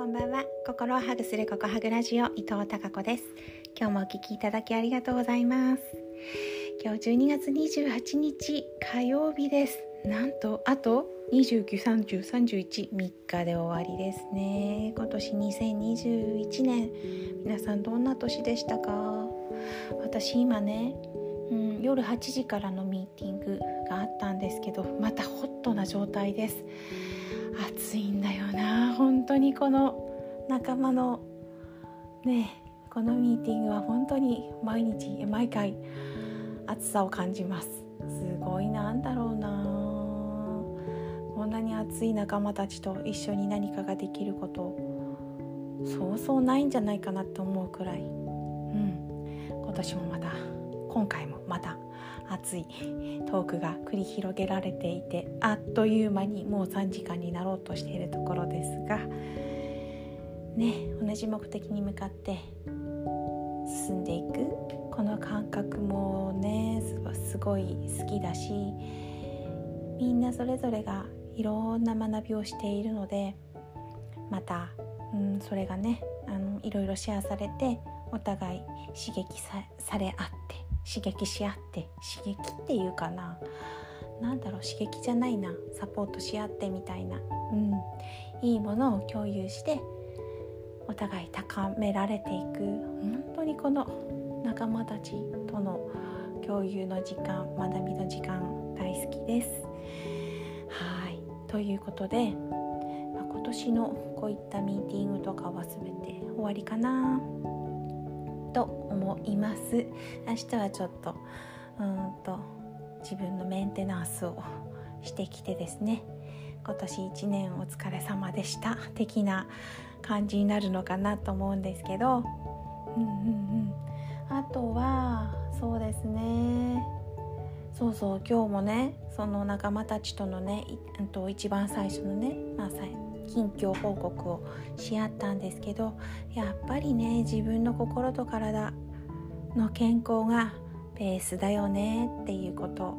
こんばんは。心をハグするココハグラジオ伊藤孝子です。今日もお聞きいただきありがとうございます。今日12月28日火曜日です。なんとあと293031 3日で終わりですね。今年2021年。皆さんどんな年でしたか？私今ね、うん、夜8時からのミーティングがあったんですけどまたホットな状態です。暑いんだよな本当にこの仲間のねこのミーティングは本当に毎日毎回暑さを感じます。すごいなんだろうな。こんなに暑い仲間たちと一緒に何かができることそうそうないんじゃないかなって思うくらい。うん。今年もまた今回もまた熱いトークが繰り広げられていてあっという間にもう3時間になろうとしているところですがね同じ目的に向かって進んでいくこの感覚もねすごい好きだしみんなそれぞれがいろんな学びをしているのでまた、うん、それがねあのいろいろシェアされてお互い刺激され合って刺激し合って刺激っていうかな何だろう刺激じゃないなサポートし合ってみたいな、うん、いいものを共有してお互い高められていく。本当にこの仲間たちとの共有の時間学びの時間大好きです。はい。ということで、まあ、今年のこういったミーティングとかは全て終わりかな。と思います。明日はちょっとうんと自分のメンテナンスをしてきてですね。今年1年お疲れ様でした。的な感じになるのかなと思うんですけど、うんうんうん、あとはそうですね。そうそう今日もねその仲間たちとのねと一番最初のね、まあ、近況報告をし合ったんですけどやっぱりね自分の心と体の健康がベースだよねっていうことを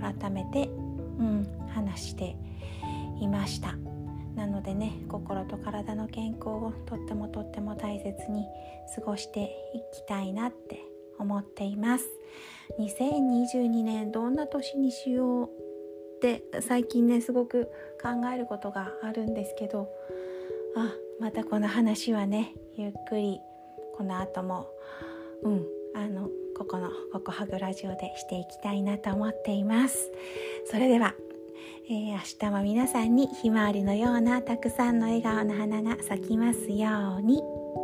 改めて、うん、話していました。なのでね心と体の健康をとってもとっても大切に過ごしていきたいなって思っています2022年どんな年にしようって最近ねすごく考えることがあるんですけどあまたこの話はねゆっくりこの後もうんあのここのここハグラジオでしていきたいなと思っていますそれでは、えー、明日も皆さんにひまわりのようなたくさんの笑顔の花が咲きますように。